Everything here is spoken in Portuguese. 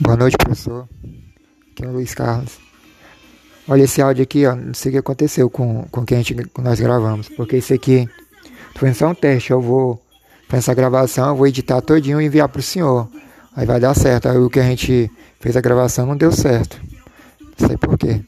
Boa noite, professor. Aqui é o Luiz Carlos. Olha esse áudio aqui, ó. Não sei o que aconteceu com, com que a gente com nós gravamos. Porque isso aqui tô fazendo só um teste. Eu vou fazer essa gravação, eu vou editar todinho e enviar pro senhor. Aí vai dar certo. Aí o que a gente fez a gravação não deu certo. Não sei por quê.